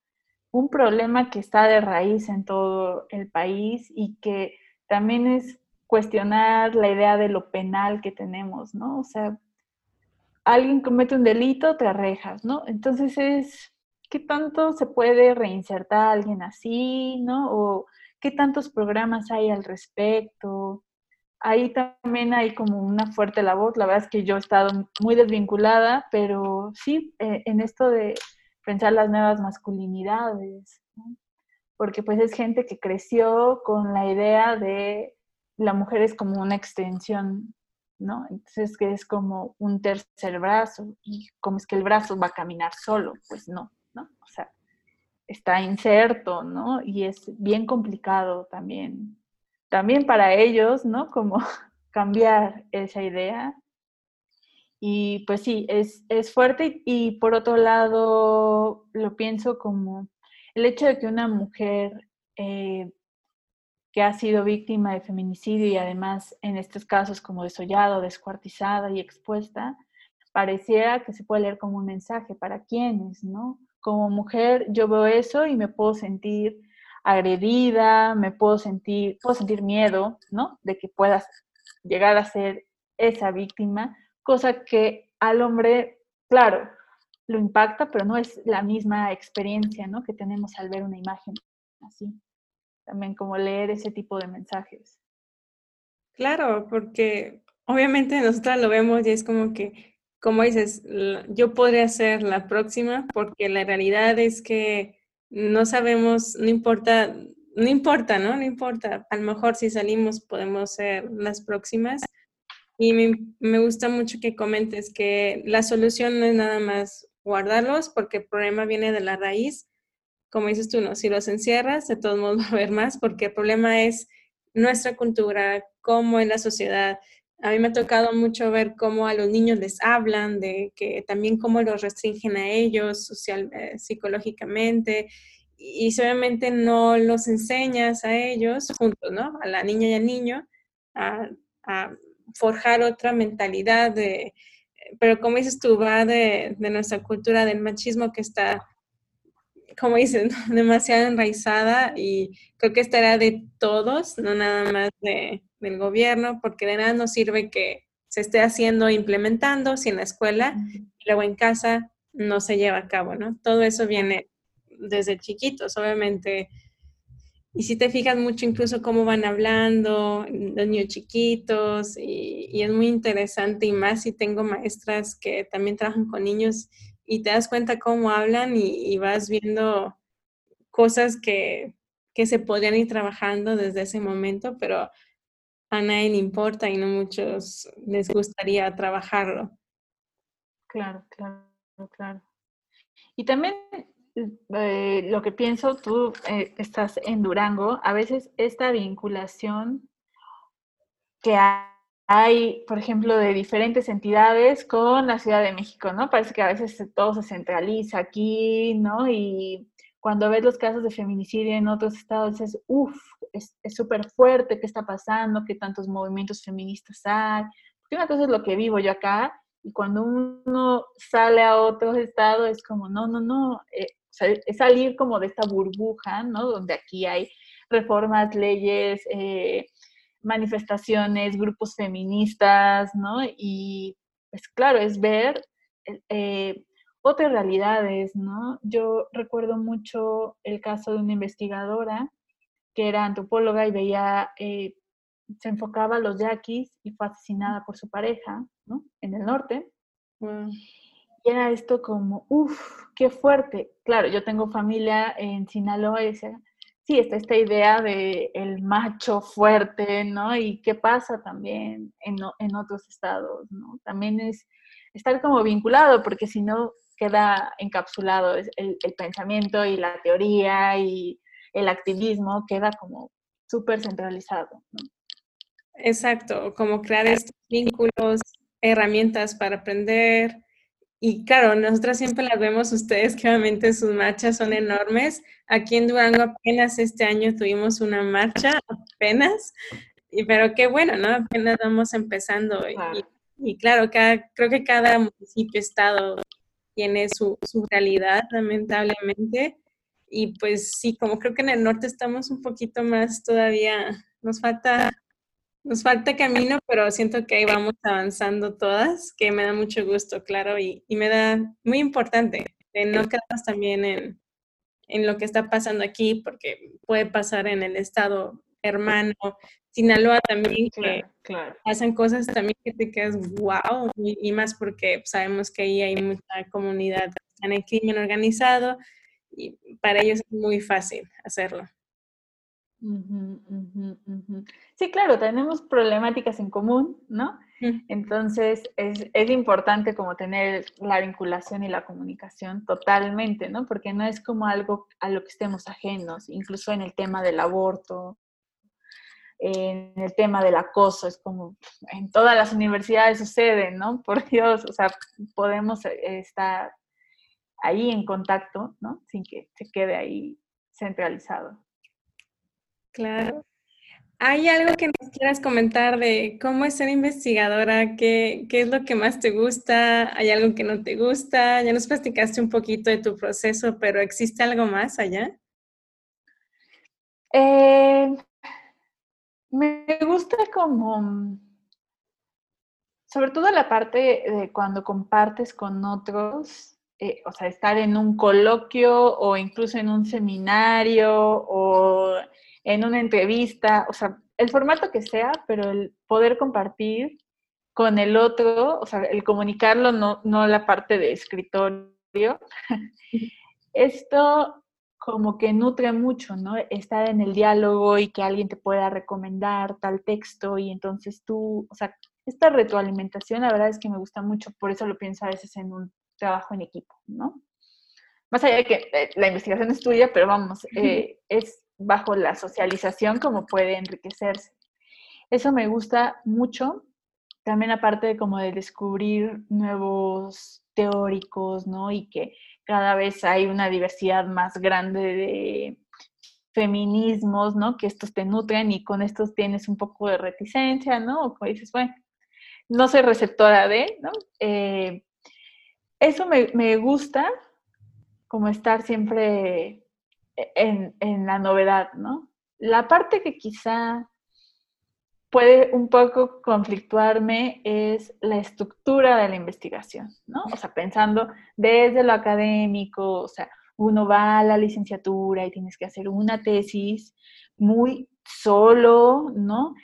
un problema que está de raíz en todo el país y que también es cuestionar la idea de lo penal que tenemos, ¿no? O sea, alguien comete un delito, te arrejas, ¿no? Entonces es, ¿qué tanto se puede reinsertar a alguien así, ¿no? O qué tantos programas hay al respecto. Ahí también hay como una fuerte labor. La verdad es que yo he estado muy desvinculada, pero sí, eh, en esto de pensar las nuevas masculinidades, ¿no? porque pues es gente que creció con la idea de la mujer es como una extensión ¿no? Entonces que es como un tercer brazo y como es que el brazo va a caminar solo, pues no, ¿no? O sea, está inserto, ¿no? Y es bien complicado también, también para ellos, ¿no? Como cambiar esa idea. Y pues sí, es, es fuerte y por otro lado lo pienso como el hecho de que una mujer eh, que ha sido víctima de feminicidio y además en estos casos como desollado, descuartizada y expuesta, pareciera que se puede leer como un mensaje para quienes, ¿no? Como mujer yo veo eso y me puedo sentir agredida, me puedo sentir, puedo sentir miedo, ¿no? De que puedas llegar a ser esa víctima, cosa que al hombre, claro, lo impacta, pero no es la misma experiencia, ¿no? Que tenemos al ver una imagen así también como leer ese tipo de mensajes. Claro, porque obviamente nosotros lo vemos y es como que, como dices, yo podría ser la próxima porque la realidad es que no sabemos, no importa, no importa, ¿no? No importa. A lo mejor si salimos podemos ser las próximas. Y me, me gusta mucho que comentes que la solución no es nada más guardarlos porque el problema viene de la raíz, como dices tú, no, si los encierras, de todos modos va a haber más, porque el problema es nuestra cultura, cómo en la sociedad. A mí me ha tocado mucho ver cómo a los niños les hablan, de que también cómo los restringen a ellos social, eh, psicológicamente y obviamente no los enseñas a ellos juntos, ¿no? A la niña y al niño a, forjar otra mentalidad de, pero como dices tú, va de, nuestra cultura del machismo que está, como dices, demasiado enraizada y creo que estará de todos, no nada más de, del gobierno, porque de nada nos sirve que se esté haciendo, implementando, si en la escuela y luego en casa no se lleva a cabo, ¿no? Todo eso viene desde chiquitos, obviamente. Y si te fijas mucho incluso cómo van hablando los niños chiquitos y, es muy interesante y más si tengo maestras que también trabajan con niños y te das cuenta cómo hablan y, vas viendo cosas que, que, se podrían ir trabajando desde ese momento, pero a nadie le importa y no muchos les gustaría trabajarlo. Claro, claro, claro. Y también eh, lo que pienso, tú eh, estás en Durango, a veces esta vinculación que hay, por ejemplo, de diferentes entidades con la Ciudad de México, ¿no? Parece que a veces todo se centraliza aquí, ¿no? Y cuando ves los casos de feminicidio en otros estados, dices, uff, es súper fuerte, ¿qué está pasando? ¿Qué tantos movimientos feministas hay? Porque una cosa es lo que vivo yo acá, y cuando uno sale a otros estados es como, no, no, no, eh, es salir como de esta burbuja, ¿no? Donde aquí hay reformas, leyes, eh, manifestaciones, grupos feministas, ¿no? Y pues claro, es ver eh, otras realidades, ¿no? Yo recuerdo mucho el caso de una investigadora que era antropóloga y veía, eh, se enfocaba a los yaquis y fue asesinada por su pareja, ¿no? En el norte era esto como, uff, qué fuerte. Claro, yo tengo familia en Sinaloa y decía, sí, está esta idea de el macho fuerte, ¿no? Y qué pasa también en, en otros estados, ¿no? También es estar como vinculado, porque si no queda encapsulado el, el pensamiento y la teoría y el activismo queda como súper centralizado, ¿no? Exacto, como crear estos vínculos, herramientas para aprender, y claro, nosotras siempre las vemos ustedes que obviamente sus marchas son enormes. Aquí en Durango apenas este año tuvimos una marcha, apenas, y, pero qué bueno, ¿no? Apenas vamos empezando. Y, claro, cada, creo que cada municipio, estado tiene su, su realidad, lamentablemente. Y pues sí, como creo que en el norte estamos un poquito más todavía, nos falta nos falta camino, pero siento que ahí vamos avanzando todas, que me da mucho gusto, claro, y, me da muy importante de no quedarnos también en, en, lo que está pasando aquí, porque puede pasar en el estado hermano, Sinaloa también, que pasan cosas también que te quedas wow, y, más porque sabemos que ahí hay mucha comunidad en el crimen organizado, y para ellos es muy fácil hacerlo. Sí, claro, tenemos problemáticas en común, ¿no? Entonces es, es, importante como tener la vinculación y la comunicación totalmente, ¿no? Porque no es como algo a lo que estemos ajenos, incluso en el tema del aborto, en el tema del acoso, es como en todas las universidades sucede, ¿no? Por Dios, o sea, podemos eh, estar ahí en contacto, ¿no? Sin que se quede ahí centralizado. Claro. ¿Hay algo que nos quieras comentar de cómo es ser investigadora? ¿Qué, ¿Qué, es lo que más te gusta? ¿Hay algo que no te gusta? Ya nos platicaste un poquito de tu proceso, pero ¿existe algo más allá? Eh, me gusta como, sobre todo la parte de cuando compartes con otros, eh, o sea, estar en un coloquio o incluso en un seminario o en una entrevista, o sea, el formato que sea, pero el poder compartir con el otro, o sea, el comunicarlo, no, no la parte de escritorio. Esto como que nutre mucho, ¿no? Estar en el diálogo y que alguien te pueda recomendar tal texto y entonces tú, o sea, esta retroalimentación la verdad es que me gusta mucho, por eso lo pienso a veces en un trabajo en equipo, ¿no? Más allá de que eh, la investigación es tuya, pero vamos, eh, es bajo la socialización como puede enriquecerse. Eso me gusta mucho. También aparte de como de descubrir nuevos teóricos, ¿no? Y que cada vez hay una diversidad más grande de feminismos, ¿no? Que estos te nutren y con estos tienes un poco de reticencia, ¿no? O como dices, bueno, no soy receptora de, ¿no? Eh, eso me, me, gusta, como estar siempre en, en, la novedad, ¿no? La parte que quizá puede un poco conflictuarme es la estructura de la investigación, ¿no? O sea, pensando desde lo académico, o sea, uno va a la licenciatura y tienes que hacer una tesis muy solo, ¿no?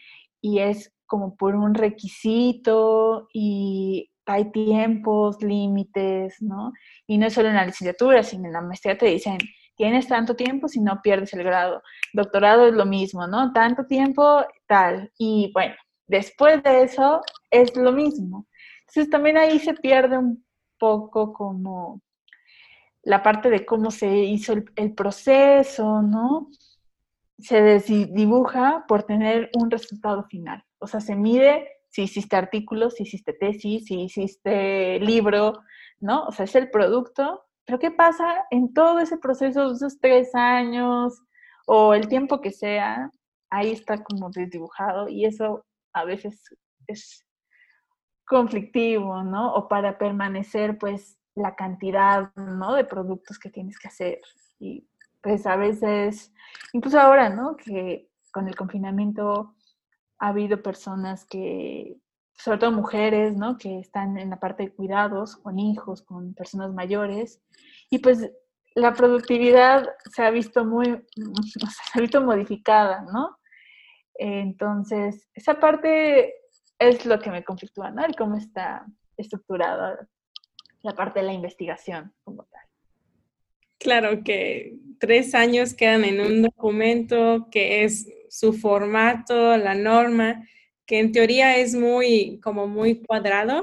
Y es como por un requisito y hay tiempos, límites, ¿no? Y no es solo en la licenciatura, sino en la maestría te dicen, tienes tanto tiempo si no pierdes el grado. Doctorado es lo mismo, ¿no? Tanto tiempo, tal. Y bueno, después de eso es lo mismo. Entonces también ahí se pierde un poco como la parte de cómo se hizo el, proceso, ¿no? Se dibuja por tener un resultado final. O sea, se mide si hiciste artículos, si hiciste tesis, si hiciste libro, ¿no? O sea, es el producto. Pero ¿qué pasa en todo ese proceso, esos tres años o el tiempo que sea? Ahí está como desdibujado y eso a veces es conflictivo, ¿no? O para permanecer, pues, la cantidad, ¿no? De productos que tienes que hacer. Y pues a veces, incluso ahora, ¿no? Que con el confinamiento ha habido personas que, sobre todo mujeres, ¿no? Que están en la parte de cuidados, con hijos, con personas mayores. Y pues la productividad se ha visto muy, se ha visto modificada, ¿no? Entonces, esa parte es lo que me conflictúa, ¿no? El cómo está estructurada la parte de la investigación como tal. Claro que tres años quedan en un documento que es su formato, la norma, que en teoría es muy, como muy cuadrado,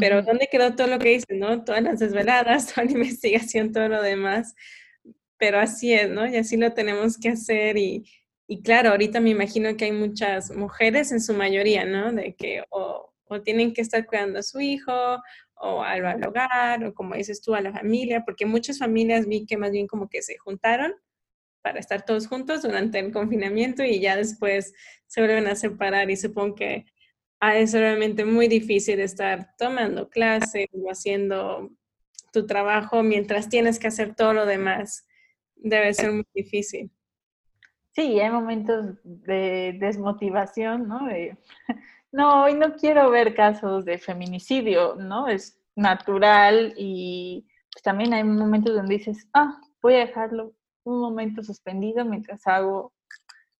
pero ¿dónde quedó todo lo que dice, no? Todas las desveladas, toda la investigación, todo lo demás. Pero así es, ¿no? Y así lo tenemos que hacer y, y claro, ahorita me imagino que hay muchas mujeres en su mayoría, ¿no? De que o, o tienen que estar cuidando a su hijo o al, al hogar, o como dices tú, a la familia, porque muchas familias vi que más bien como que se juntaron para estar todos juntos durante el confinamiento y ya después se vuelven a separar y supongo que es realmente muy difícil estar tomando clases o haciendo tu trabajo mientras tienes que hacer todo lo demás. Debe ser muy difícil. Sí, hay momentos de desmotivación, ¿no? no, hoy no quiero ver casos de feminicidio, ¿no? Es natural y pues, también hay momentos donde dices, ah, voy a dejarlo un momento suspendido mientras hago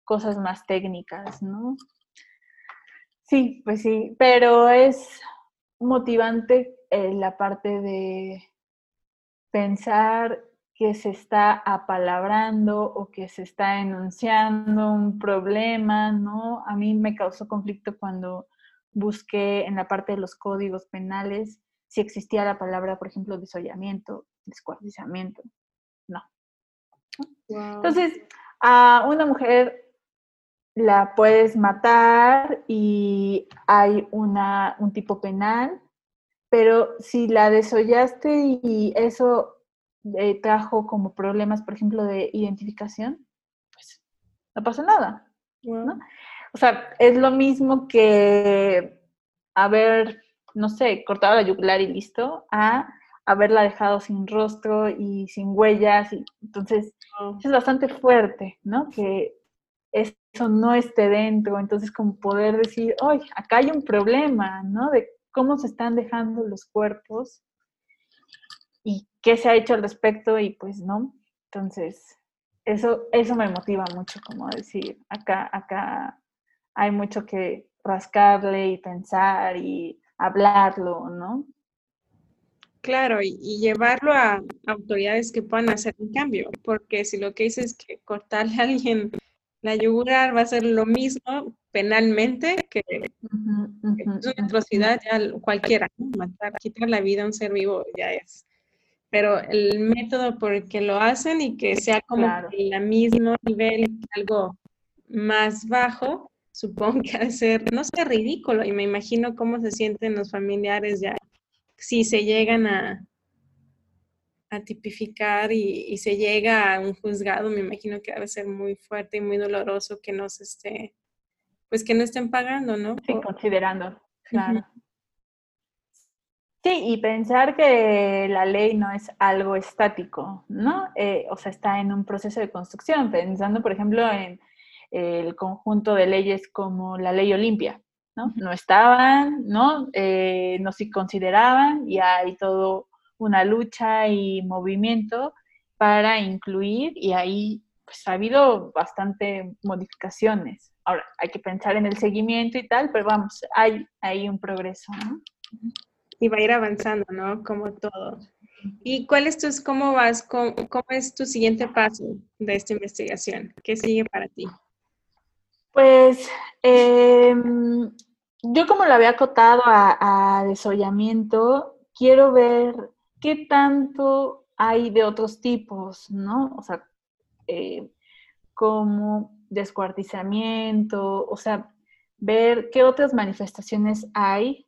cosas más técnicas, ¿no? Sí, pues sí, pero es motivante eh, la parte de pensar que se está apalabrando o que se está enunciando un problema, ¿no? A mí me causó conflicto cuando busqué en la parte de los códigos penales si existía la palabra, por ejemplo, desollamiento, descuartizamiento. Entonces, a una mujer la puedes matar y hay una, un tipo penal, pero si la desollaste y eso eh, trajo como problemas, por ejemplo, de identificación, pues no pasa nada. ¿no? O sea, es lo mismo que haber, no sé, cortado la yugular y listo, a haberla dejado sin rostro y sin huellas. Y, entonces, oh. es bastante fuerte, ¿no? Que eso no esté dentro. Entonces, como poder decir, oye, acá hay un problema, ¿no? De cómo se están dejando los cuerpos y qué se ha hecho al respecto y pues no. Entonces, eso, eso me motiva mucho, como decir, acá, acá hay mucho que rascarle y pensar y hablarlo, ¿no? Claro, y, llevarlo a autoridades que puedan hacer un cambio, porque si lo que dices es que cortarle a alguien la yugular va a ser lo mismo penalmente que, es una atrocidad ya cualquiera, matar, quitar la vida a un ser vivo ya es. Pero el método por el que lo hacen y que sea como el mismo nivel, algo más bajo, supongo que de ser, no sé, ridículo. Y me imagino cómo se sienten los familiares ya, si se llegan a, a tipificar y, se llega a un juzgado, me imagino que debe ser muy fuerte y muy doloroso que no se esté, pues que no estén pagando, ¿no? Sí, considerando, claro. Sí, y pensar que la ley no es algo estático, ¿no? Eh, o sea, está en un proceso de construcción, pensando, por ejemplo, en el conjunto de leyes como la ley Olimpia, ¿no? No estaban, ¿no? Eh, no se consideraban y hay todo una lucha y movimiento para incluir y ahí pues ha habido bastante modificaciones. Ahora, hay que pensar en el seguimiento y tal, pero vamos, hay, hay un progreso, ¿no? y va a ir avanzando, ¿no? Como todo. ¿Y cuál es tu, cómo vas, cómo, es tu siguiente paso de esta investigación? ¿Qué sigue para ti? Pues em, yo como lo había acotado a, desollamiento, quiero ver qué tanto hay de otros tipos, ¿no? O sea, eh, como descuartizamiento, o sea, ver qué otras manifestaciones hay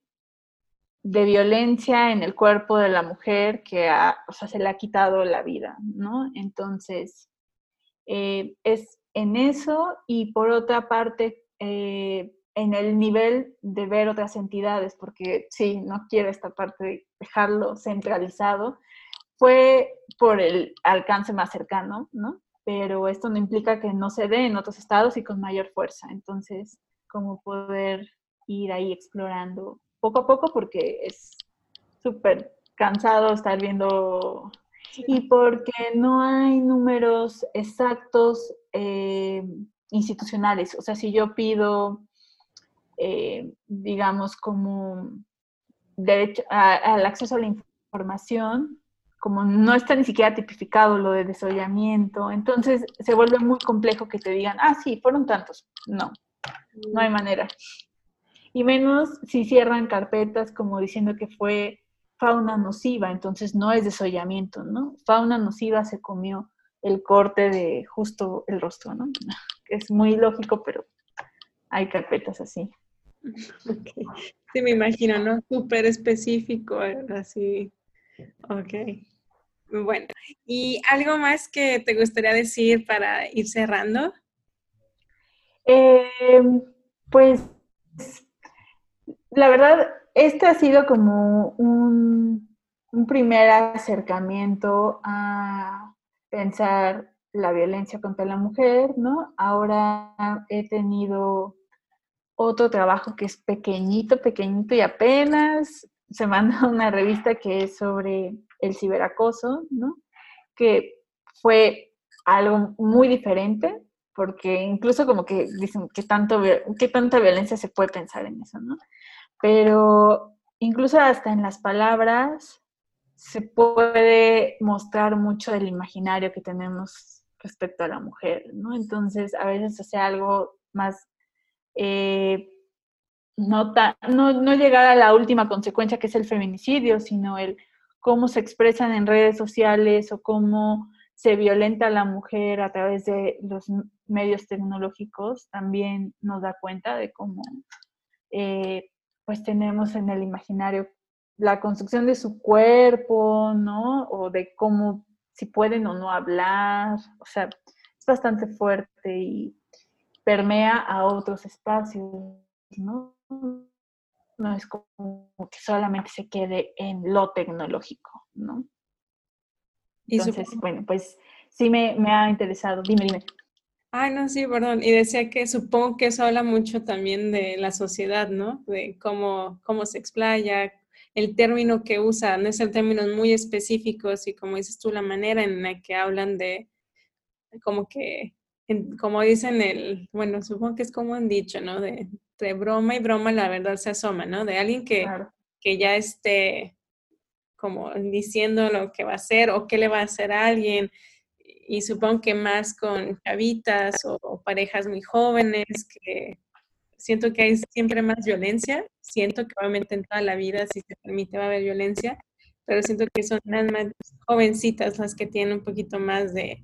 de violencia en el cuerpo de la mujer que o sea, se le ha quitado la vida, ¿no? Entonces, eh, es en eso y por otra parte, eh, en el nivel de ver otras entidades, porque sí, no quiero esta parte de dejarlo centralizado, fue por el alcance más cercano, ¿no? Pero esto no implica que no se dé en otros estados y con mayor fuerza. Entonces, cómo poder ir ahí explorando poco a poco porque es súper cansado estar viendo y porque no hay números exactos eh, institucionales. O sea, si yo pido, eh, digamos, como derecho al acceso a la información, como no está ni siquiera tipificado lo de desollamiento, entonces se vuelve muy complejo que te digan, ah, sí, fueron tantos. No, no hay manera y menos si cierran carpetas como diciendo que fue fauna nociva, entonces no es desollamiento, ¿no? Fauna nociva se comió el corte de justo el rostro, ¿no? Es muy lógico, pero hay carpetas así. Sí, me imagino, ¿no? Súper específico, así. Ok. Bueno, ¿y algo más que te gustaría decir para ir cerrando? Eh, pues la verdad, este ha sido como un, primer acercamiento a pensar la violencia contra la mujer, ¿no? Ahora he tenido otro trabajo que es pequeñito, pequeñito y apenas se manda una revista que es sobre el ciberacoso, ¿no? Que fue algo muy diferente, porque incluso como que dicen que tanto qué tanta violencia se puede pensar en eso, ¿no? pero incluso hasta en las palabras se puede mostrar mucho del imaginario que tenemos respecto a la mujer, ¿no? Entonces, a veces hace algo más, eh, no, no, llegar a la última consecuencia que es el feminicidio, sino el cómo se expresan en redes sociales o cómo se violenta a la mujer a través de los medios tecnológicos, también nos da cuenta de cómo eh, pues tenemos en el imaginario la construcción de su cuerpo, ¿no? O de cómo, si pueden o no hablar, o sea, es bastante fuerte y permea a otros espacios, ¿no? No es como que solamente se quede en lo tecnológico, ¿no? Entonces, bueno, pues sí me, me ha interesado. Dime, dime. Ay, no, sí, perdón. Y decía que supongo que eso habla mucho también de la sociedad, ¿no? De cómo, cómo se explaya, el término que usa, no es el términos muy específicos y como dices tú, la manera en la que hablan de, como que, como dicen el, bueno, supongo que es como han dicho, ¿no? De, broma y broma la verdad se asoma, ¿no? De alguien que, que ya esté como diciendo lo que va a hacer o qué le va a hacer a alguien y supongo que más con chavitas o, parejas muy jóvenes, que siento que hay siempre más violencia, siento que obviamente en toda la vida, si se permite, va a haber violencia, pero siento que son las más jovencitas las que tienen un poquito más de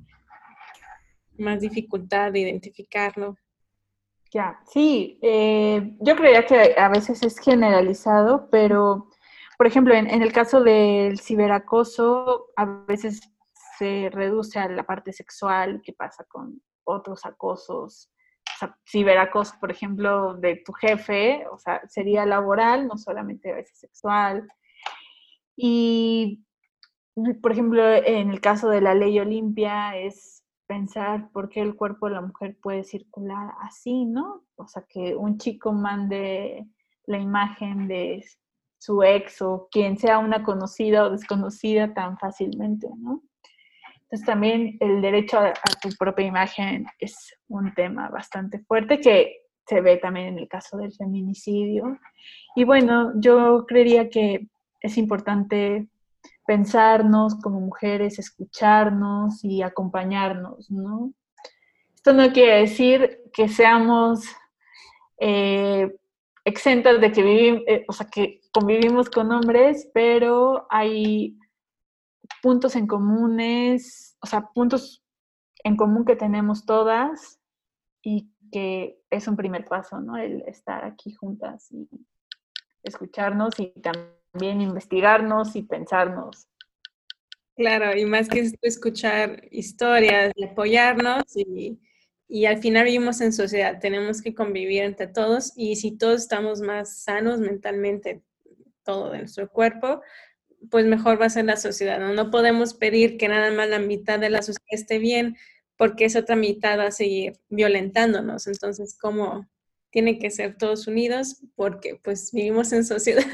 más dificultad de identificarlo. Ya, sí, eh, yo creía que a veces es generalizado, pero por ejemplo, en, en el caso del ciberacoso, a veces se reduce a la parte sexual, qué pasa con otros acosos, o sea, ciberacoso, por ejemplo, de tu jefe, o sea, sería laboral, no solamente a veces sexual. Y, por ejemplo, en el caso de la ley Olimpia es pensar por qué el cuerpo de la mujer puede circular así, ¿no? O sea, que un chico mande la imagen de su ex o quien sea una conocida o desconocida tan fácilmente, ¿no? Entonces también el derecho a, tu propia imagen es un tema bastante fuerte que se ve también en el caso del feminicidio. Y bueno, yo creería que es importante pensarnos como mujeres, escucharnos y acompañarnos, ¿no? Esto no quiere decir que seamos eh, exentas de que vivimos, eh, o sea, que convivimos con hombres, pero hay puntos en comunes, o sea, puntos en común que tenemos todas y que es un primer paso, ¿no? El estar aquí juntas y escucharnos y también investigarnos y pensarnos. Claro, y más que escuchar historias y apoyarnos y, y al final vivimos en sociedad, tenemos que convivir entre todos y si todos estamos más sanos mentalmente, todo de nuestro cuerpo, pues mejor va a ser la sociedad. ¿no? no podemos pedir que nada más la mitad de la sociedad esté bien porque esa otra mitad va a seguir violentándonos. Entonces, ¿cómo tiene que ser todos unidos? Porque pues vivimos en sociedad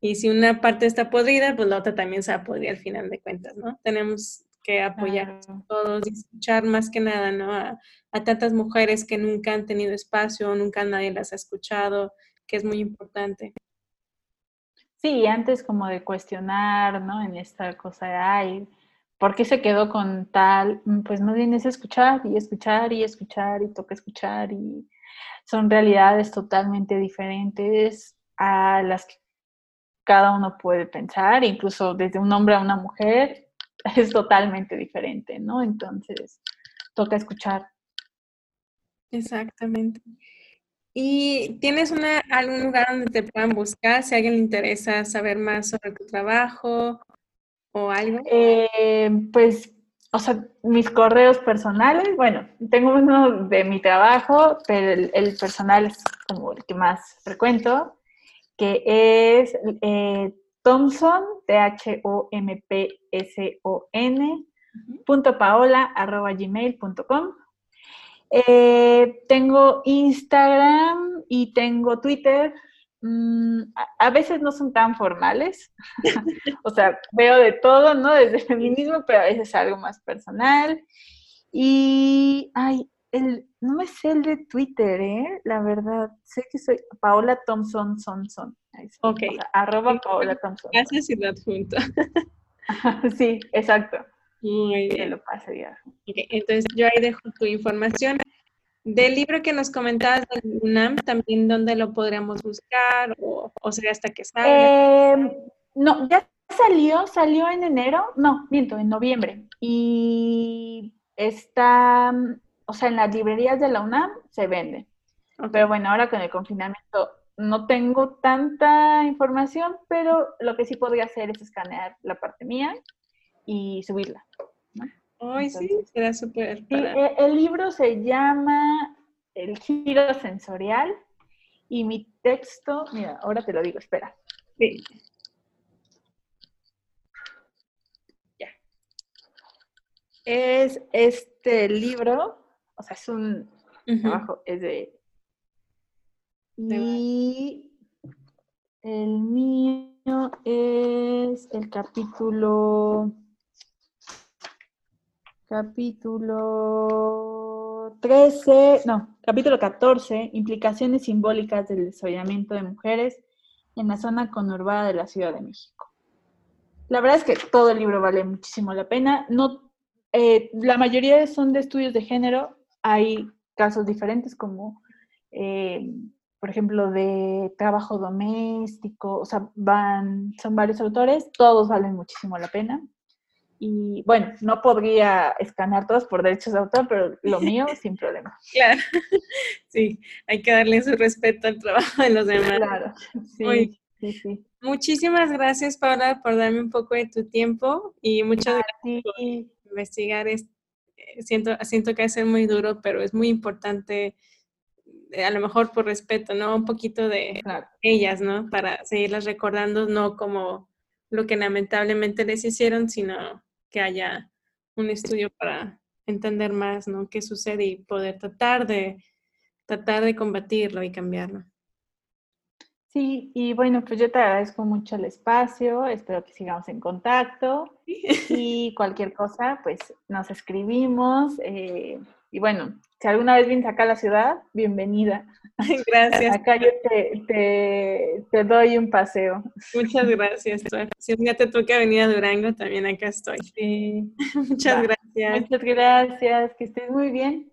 y si una parte está podrida, pues la otra también se va a podrir al final de cuentas, ¿no? Tenemos que apoyar a todos y escuchar más que nada, ¿no? A, a tantas mujeres que nunca han tenido espacio, nunca nadie las ha escuchado, que es muy importante. Sí, antes como de cuestionar, ¿no? En esta cosa de, ay, ¿por qué se quedó con tal? Mm, pues no vienes a escuchar y escuchar y escuchar y toca escuchar y son realidades totalmente diferentes a las que cada uno puede pensar, incluso desde un hombre a una mujer es totalmente diferente, ¿no? Entonces, toca escuchar. Exactamente. ¿Y tienes una, algún lugar donde te puedan buscar si a alguien le interesa saber más sobre tu trabajo o algo? Eh, pues, o sea, mis correos personales, bueno, tengo uno de mi trabajo, pero el, personal es como el que más frecuento, que es eh, Thompson, T-H-O-M-P-S-O-N, punto paola, arroba gmail.com. Eh, tengo Instagram y tengo Twitter. Mm, a, veces no son tan formales. o sea, veo de todo, ¿no? Desde el feminismo, pero a veces algo más personal. Y, ay, el, no me sé el de Twitter, ¿eh? La verdad, sé que soy Paola Thompson, son, son. Ok. arroba Paola Thompson. Gracias y junto. sí, exacto. Muy bien. lo pase ya. entonces yo ahí dejo tu información. Del libro que nos comentabas del UNAM, también dónde lo podríamos buscar o, o sería hasta que salga. Em, no, ya salió, salió en enero, no, miento, en noviembre. Y está, o sea, en las librerías de la UNAM se vende. Pero bueno, ahora con el confinamiento no tengo tanta información, pero lo que sí podría hacer es escanear la parte mía y subirla. Ay, sí, será súper. E, el libro se llama El giro sensorial y mi texto, mira, ahora te lo digo, espera. Sí. Ya. Es este libro, o sea, es un trabajo, es de... Y el mío es el capítulo Capítulo 13, no, capítulo 14, implicaciones simbólicas del desollamiento de mujeres en la zona conurbada de la Ciudad de México. La verdad es que todo el libro vale muchísimo la pena. No, eh, la mayoría son de estudios de género. Hay casos diferentes como eh, por ejemplo, de trabajo doméstico, o sea, van, son varios autores, todos valen muchísimo la pena. Y bueno, no podría escanear todos por derechos de autor, pero lo mío sin problema. Claro, sí, hay que darle su respeto al trabajo de los demás. Claro, sí, sí, sí. Muchísimas gracias, Paula, por darme un poco de tu tiempo y muchas gracias por investigar. Eh, siento, siento que va a ser muy duro, pero es muy importante, eh, a lo mejor por respeto, ¿no? Un poquito de ellas, ¿no? Para seguirlas recordando, no como lo que lamentablemente les hicieron, sino que haya un estudio para entender más, ¿no? Qué sucede y poder tratar de, tratar de combatirlo y cambiarlo. Sí, y bueno, pues yo te agradezco mucho el espacio, espero que sigamos en contacto y cualquier cosa, pues nos escribimos. Eh, y bueno, si alguna vez vienes acá a la ciudad, bienvenida. Gracias. Acá yo te, te, doy un paseo. Muchas gracias. Si un día te toca venir a Durango, también acá estoy. Sí. Muchas gracias. Muchas gracias, que estés muy bien.